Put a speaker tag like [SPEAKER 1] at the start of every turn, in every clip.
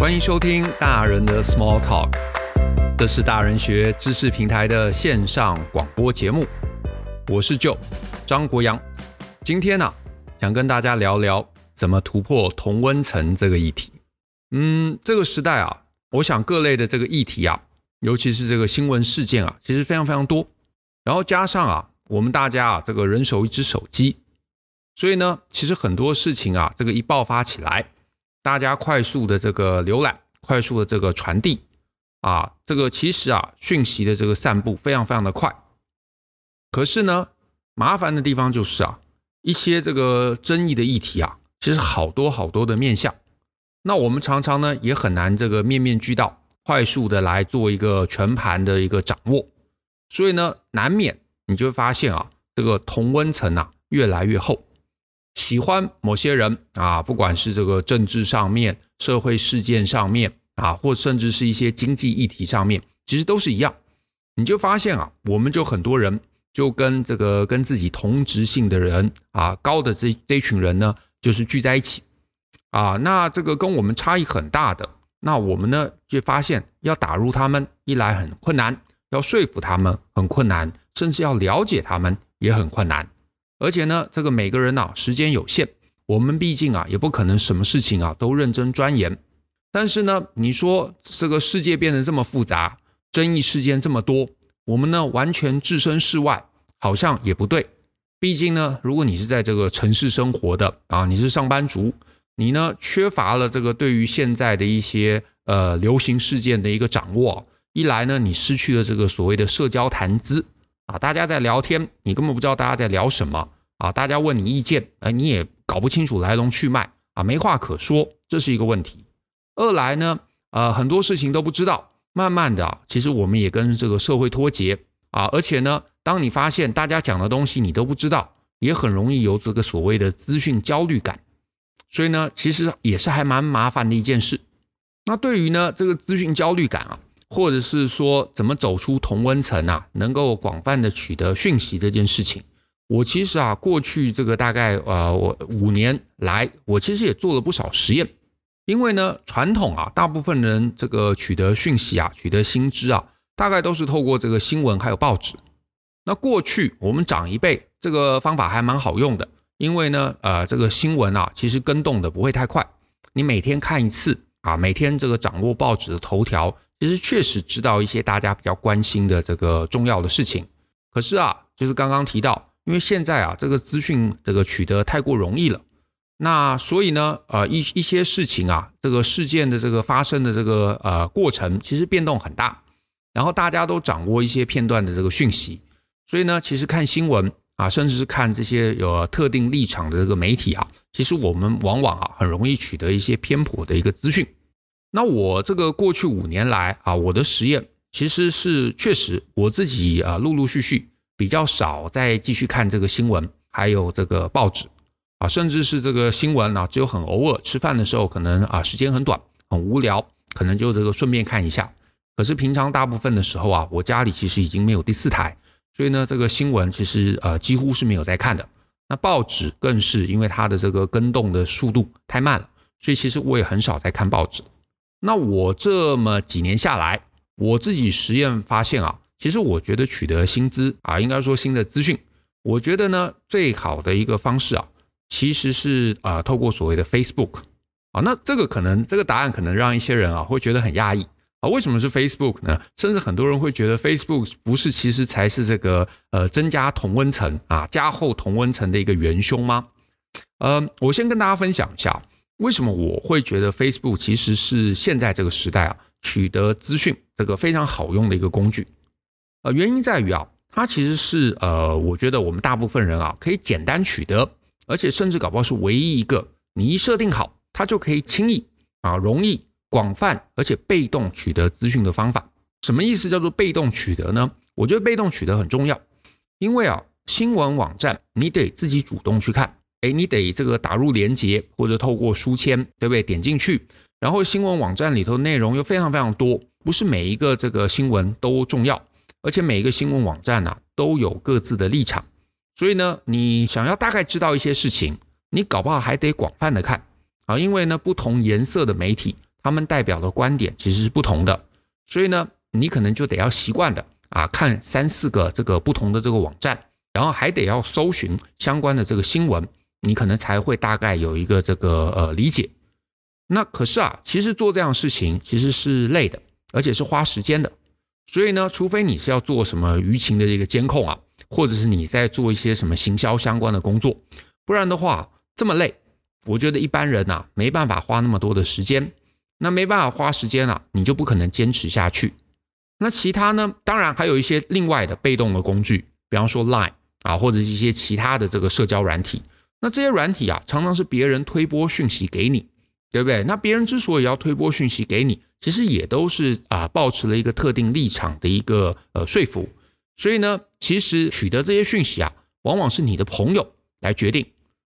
[SPEAKER 1] 欢迎收听大人的 Small Talk，这是大人学知识平台的线上广播节目。我是 Joe 张国阳，今天呢、想跟大家聊聊怎么突破同温层这个议题。嗯，这个时代啊，我想各类的这个议题啊，尤其是这个新闻事件啊，其实非常非常多。然后加上啊，我们大家啊，这个人手一只手机，所以呢，其实很多事情啊，这个一爆发起来。大家快速的这个浏览，快速的这个传递，啊，这个其实啊，讯息的这个散布非常非常的快。可是呢，麻烦的地方就是啊，一些这个争议的议题啊，其实好多好多的面向。那我们常常呢，也很难这个面面俱到，快速的来做一个全盘的一个掌握。所以呢，难免你就会发现啊，这个同温层啊，越来越厚。喜欢某些人啊，不管是这个政治上面、社会事件上面啊，或甚至是一些经济议题上面，其实都是一样。你就发现啊，我们就很多人就跟这个跟自己同质性的人啊，高的这这群人呢，就是聚在一起啊。那这个跟我们差异很大的，那我们呢就发现要打入他们，一来很困难，要说服他们很困难，甚至要了解他们也很困难。而且呢，这个每个人呐、啊，时间有限，我们毕竟啊，也不可能什么事情啊都认真钻研。但是呢，你说这个世界变得这么复杂，争议事件这么多，我们呢完全置身事外，好像也不对。毕竟呢，如果你是在这个城市生活的啊，你是上班族，你呢缺乏了这个对于现在的一些呃流行事件的一个掌握，一来呢，你失去了这个所谓的社交谈资。啊，大家在聊天，你根本不知道大家在聊什么啊！大家问你意见，哎，你也搞不清楚来龙去脉啊，没话可说，这是一个问题。二来呢，呃，很多事情都不知道，慢慢的，其实我们也跟这个社会脱节啊。而且呢，当你发现大家讲的东西你都不知道，也很容易有这个所谓的资讯焦虑感。所以呢，其实也是还蛮麻烦的一件事。那对于呢这个资讯焦虑感啊。或者是说怎么走出同温层啊，能够广泛的取得讯息这件事情，我其实啊过去这个大概呃我五年来，我其实也做了不少实验。因为呢传统啊，大部分人这个取得讯息啊，取得新知啊，大概都是透过这个新闻还有报纸。那过去我们长一辈这个方法还蛮好用的，因为呢呃这个新闻啊其实跟动的不会太快，你每天看一次啊，每天这个掌握报纸的头条。其实确实知道一些大家比较关心的这个重要的事情，可是啊，就是刚刚提到，因为现在啊，这个资讯这个取得太过容易了，那所以呢，呃，一一些事情啊，这个事件的这个发生的这个呃过程，其实变动很大，然后大家都掌握一些片段的这个讯息，所以呢，其实看新闻啊，甚至是看这些有特定立场的这个媒体啊，其实我们往往啊，很容易取得一些偏颇的一个资讯。那我这个过去五年来啊，我的实验其实是确实我自己啊，陆陆续续比较少再继续看这个新闻，还有这个报纸啊，甚至是这个新闻呢，只有很偶尔吃饭的时候，可能啊时间很短，很无聊，可能就这个顺便看一下。可是平常大部分的时候啊，我家里其实已经没有第四台，所以呢，这个新闻其实呃几乎是没有在看的。那报纸更是因为它的这个更动的速度太慢了，所以其实我也很少在看报纸。那我这么几年下来，我自己实验发现啊，其实我觉得取得新资啊，应该说新的资讯，我觉得呢，最好的一个方式啊，其实是啊，透过所谓的 Facebook 啊。那这个可能这个答案可能让一些人啊会觉得很压抑啊，为什么是 Facebook 呢？甚至很多人会觉得 Facebook 不是其实才是这个呃增加同温层啊，加厚同温层的一个元凶吗？呃，我先跟大家分享一下。为什么我会觉得 Facebook 其实是现在这个时代啊，取得资讯这个非常好用的一个工具？呃，原因在于啊，它其实是呃，我觉得我们大部分人啊可以简单取得，而且甚至搞不好是唯一一个你一设定好，它就可以轻易啊、容易、广泛而且被动取得资讯的方法。什么意思叫做被动取得呢？我觉得被动取得很重要，因为啊，新闻网站你得自己主动去看。哎，你得这个打入连接，或者透过书签，对不对？点进去，然后新闻网站里头内容又非常非常多，不是每一个这个新闻都重要，而且每一个新闻网站呐、都有各自的立场，所以呢，你想要大概知道一些事情，你搞不好还得广泛的看。啊，因为呢，不同颜色的媒体，他们代表的观点其实是不同的，所以呢，你可能就得要习惯的啊，看三四个这个不同的这个网站，然后还得要搜寻相关的这个新闻，你可能才会大概有一个这个呃理解。那可是啊，其实做这样事情其实是累的，而且是花时间的。所以呢，除非你是要做什么舆情的这个监控啊，或者是你在做一些什么行销相关的工作，不然的话这么累，我觉得一般人呐没办法花那么多的时间。那没办法花时间啊，你就不可能坚持下去。那其他呢？当然还有一些另外的被动的工具，比方说 Line 啊，或者一些其他的这个社交软体。那这些软体啊，常常是别人推波讯息给你，对不对？那别人之所以要推波讯息给你，其实也都是啊，抱持了一个特定立场的一个呃说服。所以呢，其实取得这些讯息啊，往往是你的朋友来决定。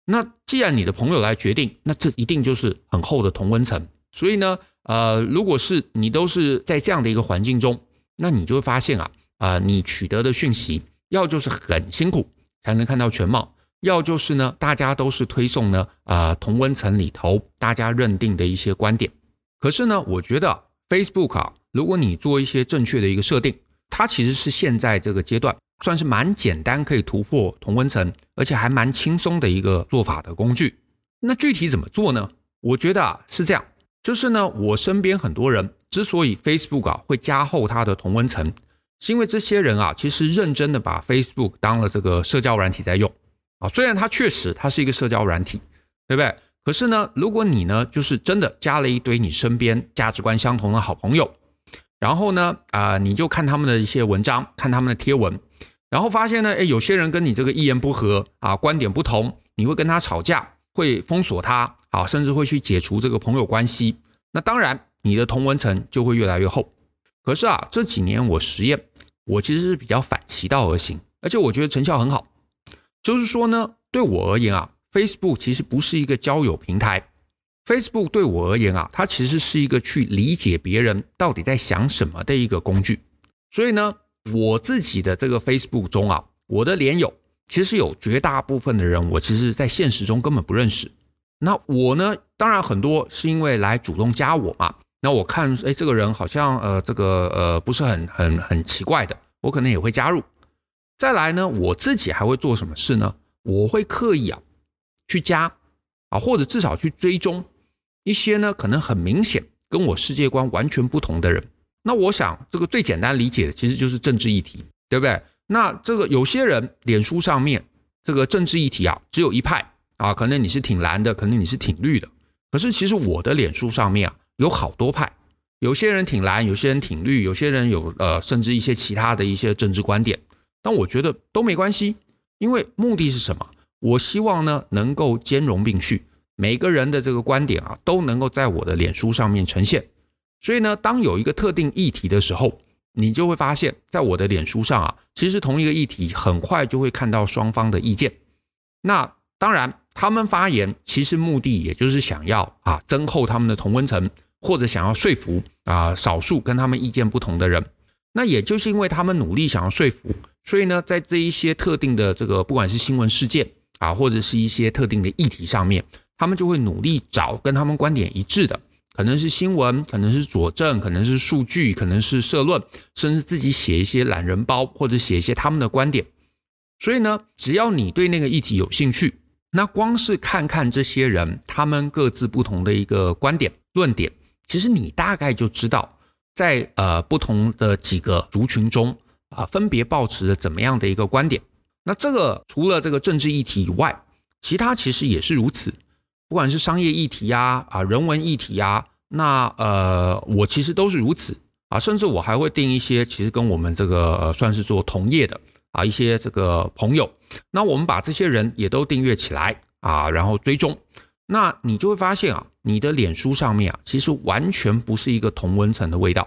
[SPEAKER 1] 那既然你的朋友来决定，那这一定就是很厚的同温层。所以呢，呃，如果是你都是在这样的一个环境中，那你就会发现啊，啊、你取得的讯息，要就是很辛苦才能看到全貌，要就是呢，大家都是推送呢，啊、呃，同温层里头大家认定的一些观点。可是呢，我觉得 Facebook 啊，如果你做一些正确的一个设定，它其实是现在这个阶段算是蛮简单可以突破同温层，而且还蛮轻松的一个做法的工具。那具体怎么做呢？我觉得啊，是这样。就是呢，我身边很多人之所以 Facebook 啊会加厚它的同温层，是因为这些人啊其实认真的把 Facebook 当了这个社交软体在用啊。虽然它确实它是一个社交软体，对不对？可是呢，如果你呢就是真的加了一堆你身边价值观相同的好朋友，然后呢啊、你就看他们的一些文章，看他们的贴文，然后发现呢，诶，有些人跟你这个一言不合啊，观点不同，你会跟他吵架。会封锁他，啊，甚至会去解除这个朋友关系。那当然，你的同文层就会越来越厚。可是啊，这几年我实验，我其实是比较反其道而行，而且我觉得成效很好。就是说呢，对我而言啊，Facebook 其实不是一个交友平台。Facebook 对我而言啊，它其实是一个去理解别人到底在想什么的一个工具。所以呢，我自己的这个 Facebook 中啊，我的连友。其实有绝大部分的人，我其实在现实中根本不认识。那我呢，当然很多是因为来主动加我嘛。那我看，哎，这个人好像呃，这个呃，不是很很很奇怪的，我可能也会加入。再来呢，我自己还会做什么事呢？我会刻意啊去加啊，或者至少去追踪一些呢，可能很明显跟我世界观完全不同的人。那我想，这个最简单理解的其实就是政治议题，对不对？那这个有些人脸书上面这个政治议题啊，只有一派啊，可能你是挺蓝的，可能你是挺绿的。可是其实我的脸书上面啊，有好多派，有些人挺蓝，有些人挺绿，有些人有呃，甚至一些其他的一些政治观点。但我觉得都没关系，因为目的是什么？我希望呢能够兼容并蓄，每个人的这个观点啊，都能够在我的脸书上面呈现。所以呢，当有一个特定议题的时候，你就会发现，在我的脸书上啊，其实同一个议题，很快就会看到双方的意见。那当然，他们发言其实目的也就是想要啊增厚他们的同温层，或者想要说服啊少数跟他们意见不同的人。那也就是因为他们努力想要说服，所以呢，在这一些特定的这个不管是新闻事件啊，或者是一些特定的议题上面，他们就会努力找跟他们观点一致的。可能是新闻，可能是佐证，可能是数据，可能是社论，甚至自己写一些懒人包，或者写一些他们的观点。所以呢，只要你对那个议题有兴趣，那光是看看这些人他们各自不同的一个观点、论点，其实你大概就知道在呃不同的几个族群中啊，分别抱持着怎么样的一个观点。那这个除了这个政治议题以外，其他其实也是如此。不管是商业议题呀，啊，人文议题呀，那呃，我其实都是如此啊，甚至我还会订一些其实跟我们这个算是做同业的啊一些这个朋友，那我们把这些人也都订阅起来啊，然后追踪，那你就会发现啊，你的脸书上面啊，其实完全不是一个同温层的味道，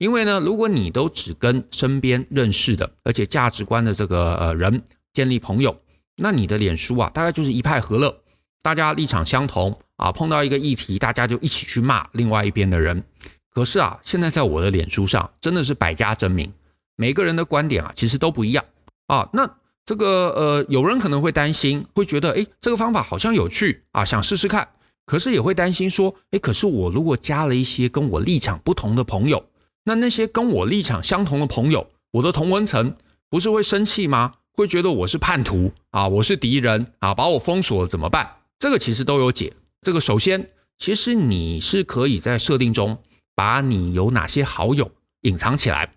[SPEAKER 1] 因为呢，如果你都只跟身边认识的而且价值观的这个呃人建立朋友，那你的脸书啊，大概就是一派和乐。大家立场相同啊，碰到一个议题，大家就一起去骂另外一边的人。可是啊，现在在我的脸书上真的是百家争鸣，每个人的观点啊，其实都不一样啊。那这个呃，有人可能会担心，会觉得诶，这个方法好像有趣啊，想试试看。可是也会担心说，哎，可是我如果加了一些跟我立场不同的朋友，那那些跟我立场相同的朋友，我的同温层不是会生气吗？会觉得我是叛徒啊，我是敌人啊，把我封锁了怎么办？这个其实都有解。这个首先，其实你是可以在设定中把你有哪些好友隐藏起来。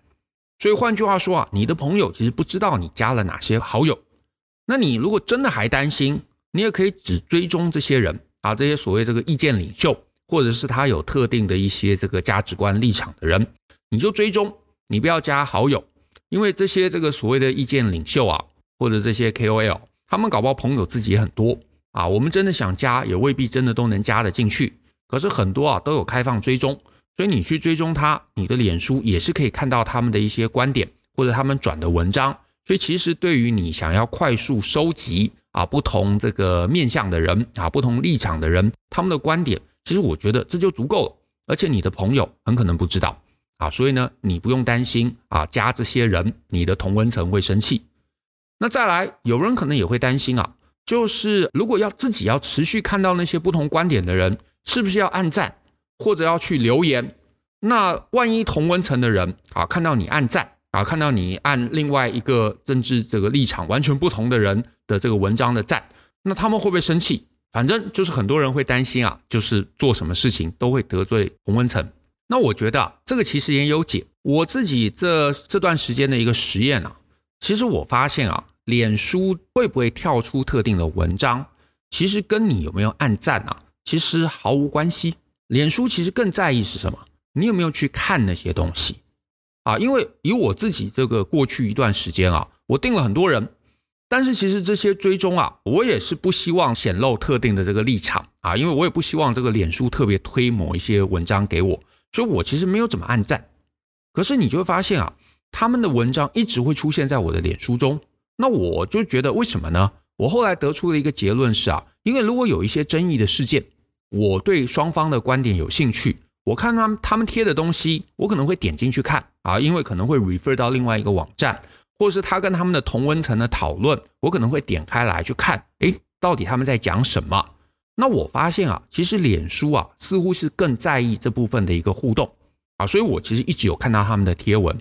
[SPEAKER 1] 所以换句话说啊，你的朋友其实不知道你加了哪些好友。那你如果真的还担心，你也可以只追踪这些人。啊，这些所谓这个意见领袖，或者是他有特定的一些这个价值观立场的人，你就追踪，你不要加好友，因为这些这个所谓的意见领袖啊，或者这些 KOL，他们搞不好朋友自己也很多啊。我们真的想加，也未必真的都能加得进去。可是很多啊都有开放追踪，所以你去追踪他，你的脸书也是可以看到他们的一些观点或者他们转的文章。所以其实对于你想要快速收集。啊，不同这个面向的人啊，不同立场的人，他们的观点，其实我觉得这就足够了。而且你的朋友很可能不知道啊，所以呢，你不用担心啊，加这些人，你的同温层会生气。那再来，有人可能也会担心啊，就是如果要自己要持续看到那些不同观点的人，是不是要按赞或者要去留言？那万一同温层的人啊，看到你按赞。啊，看到你按另外一个政治这个立场完全不同的人的这个文章的赞，那他们会不会生气？反正就是很多人会担心啊，就是做什么事情都会得罪同温层。那我觉得啊，这个其实也有解。我自己这这段时间的一个实验啊，其实我发现啊，脸书会不会跳出特定的文章，其实跟你有没有按赞啊，其实毫无关系。脸书其实更在意是什么？你有没有去看那些东西？啊，因为以我自己这个过去一段时间啊，我订了很多人，但是其实这些追踪啊，我也是不希望显露特定的这个立场啊，因为我也不希望这个脸书特别推某一些文章给我，所以我其实没有怎么按赞。可是你就会发现啊，他们的文章一直会出现在我的脸书中，那我就觉得为什么呢？我后来得出了一个结论是啊，因为如果有一些争议的事件，我对双方的观点有兴趣。我看他们他们贴的东西，我可能会点进去看啊，因为可能会 refer 到另外一个网站，或者是他跟他们的同温层的讨论，我可能会点开来去看，诶，到底他们在讲什么？那我发现啊，其实脸书啊，似乎是更在意这部分的一个互动啊，所以我其实一直有看到他们的贴文。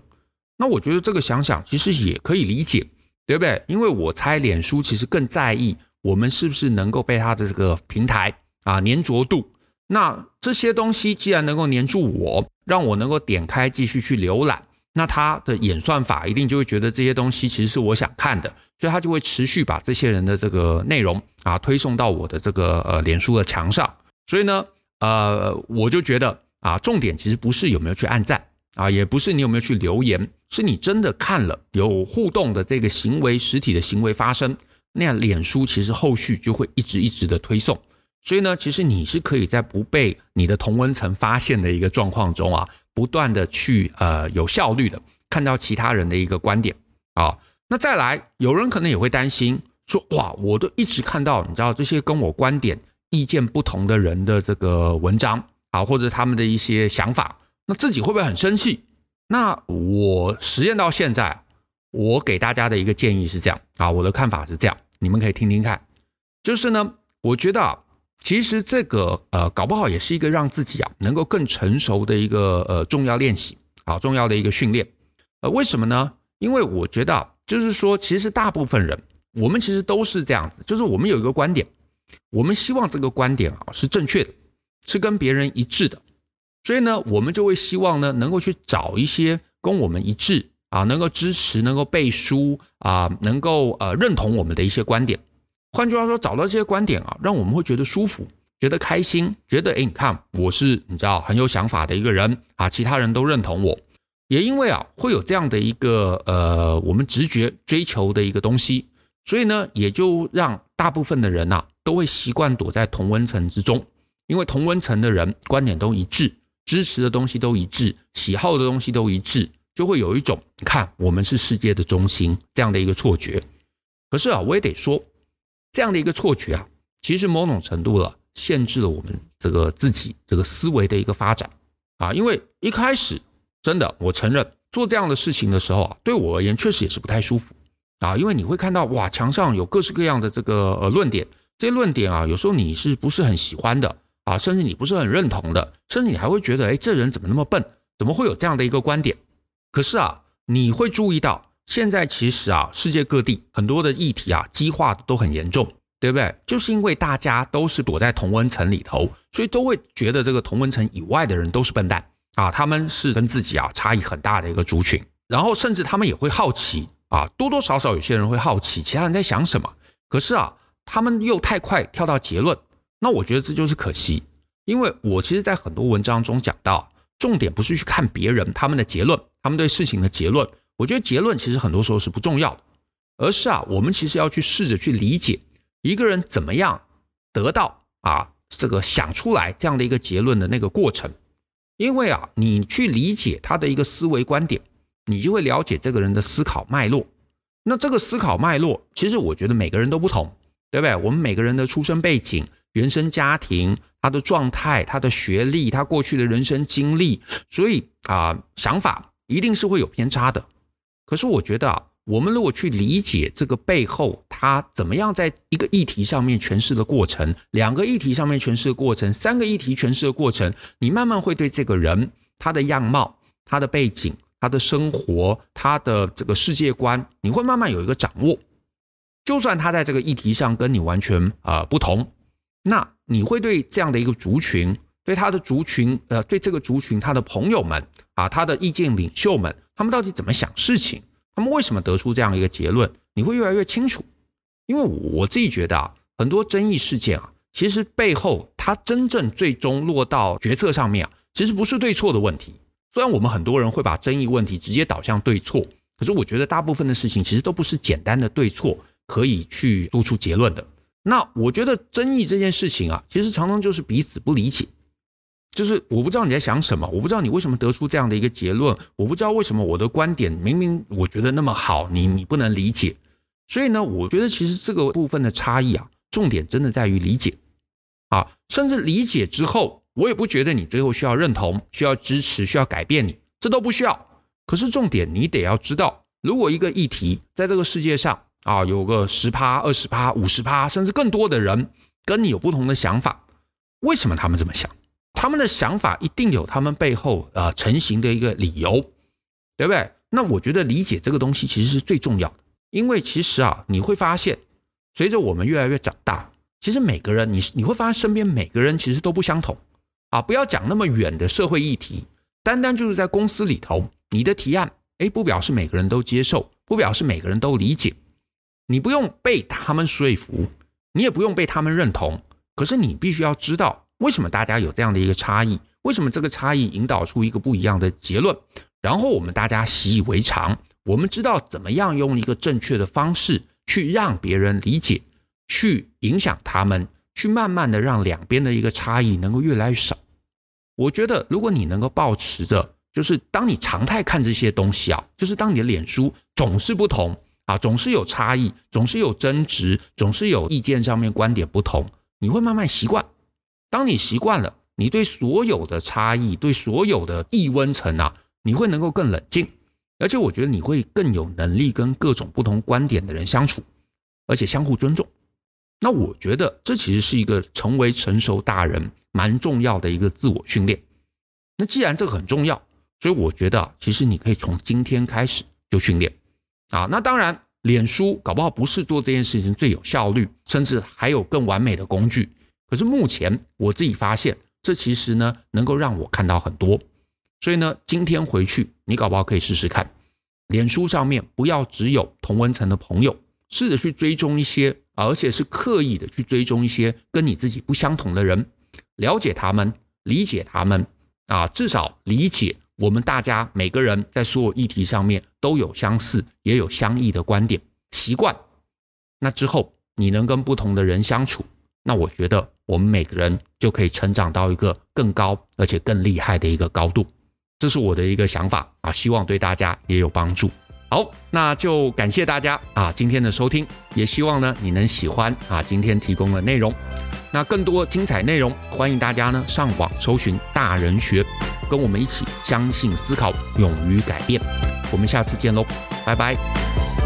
[SPEAKER 1] 那我觉得这个想想其实也可以理解，对不对？因为我猜脸书其实更在意我们是不是能够被他的这个平台啊粘着度。那这些东西既然能够黏住我，让我能够点开继续去浏览，那它的演算法一定就会觉得这些东西其实是我想看的，所以他就会持续把这些人的这个内容啊推送到我的这个呃脸书的墙上。所以呢，呃，我就觉得啊，重点其实不是有没有去按赞啊，也不是你有没有去留言，是你真的看了有互动的这个行为，实体的行为发生，那样脸书其实后续就会一直一直的推送。所以呢，其实你是可以在不被你的同温层发现的一个状况中啊，不断的去呃有效率的看到其他人的一个观点啊。那再来，有人可能也会担心说，哇，我都一直看到你知道这些跟我观点意见不同的人的这个文章啊，或者他们的一些想法，那自己会不会很生气？那我实验到现在，我给大家的一个建议是这样啊，我的看法是这样，你们可以听听看，就是呢，我觉得啊。其实这个呃，搞不好也是一个让自己啊能够更成熟的一个呃重要练习啊，重要的一个训练。呃，为什么呢？因为我觉得啊，就是说，其实大部分人，我们其实都是这样子，就是我们有一个观点，我们希望这个观点啊是正确的，是跟别人一致的，所以呢，我们就会希望呢能够去找一些跟我们一致啊，能够支持、能够背书啊，能够呃认同我们的一些观点。换句话说，找到这些观点啊，让我们会觉得舒服，觉得开心，觉得诶，你看我是你知道很有想法的一个人啊，其他人都认同我。也因为啊，会有这样的一个呃，我们直觉追求的一个东西，所以呢，也就让大部分的人呐、啊，都会习惯躲在同温层之中，因为同温层的人观点都一致，支持的东西都一致，喜好的东西都一致，就会有一种你看我们是世界的中心这样的一个错觉。可是啊，我也得说。这样的一个错觉啊，其实某种程度了限制了我们这个自己这个思维的一个发展。啊，因为一开始真的我承认做这样的事情的时候啊，对我而言确实也是不太舒服。啊，因为你会看到哇，墙上有各式各样的这个呃论点，这些论点啊，有时候你是不是很喜欢的？啊，甚至你不是很认同的，甚至你还会觉得，哎，这人怎么那么笨？怎么会有这样的一个观点？可是啊，你会注意到，现在其实啊，世界各地很多的议题啊，激化都很严重，对不对？就是因为大家都是躲在同温层里头，所以都会觉得这个同温层以外的人都是笨蛋啊，他们是跟自己啊差异很大的一个族群，然后甚至他们也会好奇啊，多多少少有些人会好奇其他人在想什么，可是啊，他们又太快跳到结论。那我觉得这就是可惜，因为我其实，在很多文章中讲到，重点不是去看别人他们的结论，他们对事情的结论。我觉得结论其实很多时候是不重要的，而是啊，我们其实要去试着去理解一个人怎么样得到啊这个想出来这样的一个结论的那个过程。因为啊，你去理解他的一个思维观点，你就会了解这个人的思考脉络。那这个思考脉络，其实我觉得每个人都不同，对不对？我们每个人的出生背景。原生家庭，他的状态，他的学历，他过去的人生经历，所以啊、想法一定是会有偏差的。可是我觉得啊，我们如果去理解这个背后，他怎么样在一个议题上面诠释的过程，两个议题上面诠释的过程，三个议题诠释的过程，你慢慢会对这个人他的样貌、他的背景、他的生活、他的这个世界观，你会慢慢有一个掌握。就算他在这个议题上跟你完全啊、呃、不同。那你会对这样的一个族群，对他的族群，呃，对这个族群他的朋友们啊，他的意见领袖们，他们到底怎么想事情？他们为什么得出这样一个结论？你会越来越清楚。因为我自己觉得啊，很多争议事件啊，其实背后它真正最终落到决策上面啊，其实不是对错的问题。虽然我们很多人会把争议问题直接导向对错，可是我觉得大部分的事情其实都不是简单的对错可以去做出结论的。那我觉得争议这件事情啊，其实常常就是彼此不理解，就是我不知道你在想什么，我不知道你为什么得出这样的一个结论，我不知道为什么我的观点明明我觉得那么好，你你不能理解。所以呢，我觉得其实这个部分的差异啊，重点真的在于理解啊，甚至理解之后，我也不觉得你最后需要认同、需要支持、需要改变你，这都不需要。可是重点你得要知道，如果一个议题在这个世界上，啊，有个十趴、二十趴、五十趴，甚至更多的人跟你有不同的想法，为什么他们这么想？他们的想法一定有他们背后呃成型的一个理由，对不对？那我觉得理解这个东西其实是最重要的，因为其实啊，你会发现，随着我们越来越长大，其实每个人你你会发现身边每个人其实都不相同啊。不要讲那么远的社会议题，单单就是在公司里头，你的提案，诶，不表示每个人都接受，不表示每个人都理解。你不用被他们说服，你也不用被他们认同，可是你必须要知道为什么大家有这样的一个差异，为什么这个差异引导出一个不一样的结论，然后我们大家习以为常，我们知道怎么样用一个正确的方式去让别人理解，去影响他们，去慢慢的让两边的一个差异能够越来越少。我觉得如果你能够保持着，就是当你常态看这些东西啊，就是当你的脸书总是不同。啊，总是有差异，总是有争执，总是有意见上面观点不同，你会慢慢习惯。当你习惯了，你对所有的差异，对所有的异温层啊，你会能够更冷静，而且我觉得你会更有能力跟各种不同观点的人相处，而且相互尊重。那我觉得这其实是一个成为成熟大人蛮重要的一个自我训练。那既然这个很重要，所以我觉得其实你可以从今天开始就训练。啊，那当然，脸书搞不好不是做这件事情最有效率，甚至还有更完美的工具。可是目前我自己发现，这其实呢能够让我看到很多。所以呢，今天回去你搞不好可以试试看，脸书上面不要只有同温层的朋友，试着去追踪一些，而且是刻意的去追踪一些跟你自己不相同的人，了解他们，理解他们，啊，至少理解。我们大家每个人在所有议题上面都有相似也有相异的观点习惯，那之后你能跟不同的人相处，那我觉得我们每个人就可以成长到一个更高而且更厉害的一个高度，这是我的一个想法啊，希望对大家也有帮助。好，那就感谢大家啊今天的收听，也希望呢你能喜欢啊今天提供的内容。那更多精彩内容，欢迎大家呢上网搜寻大人学，跟我们一起相信、思考、勇于改变。我们下次见喽，拜拜。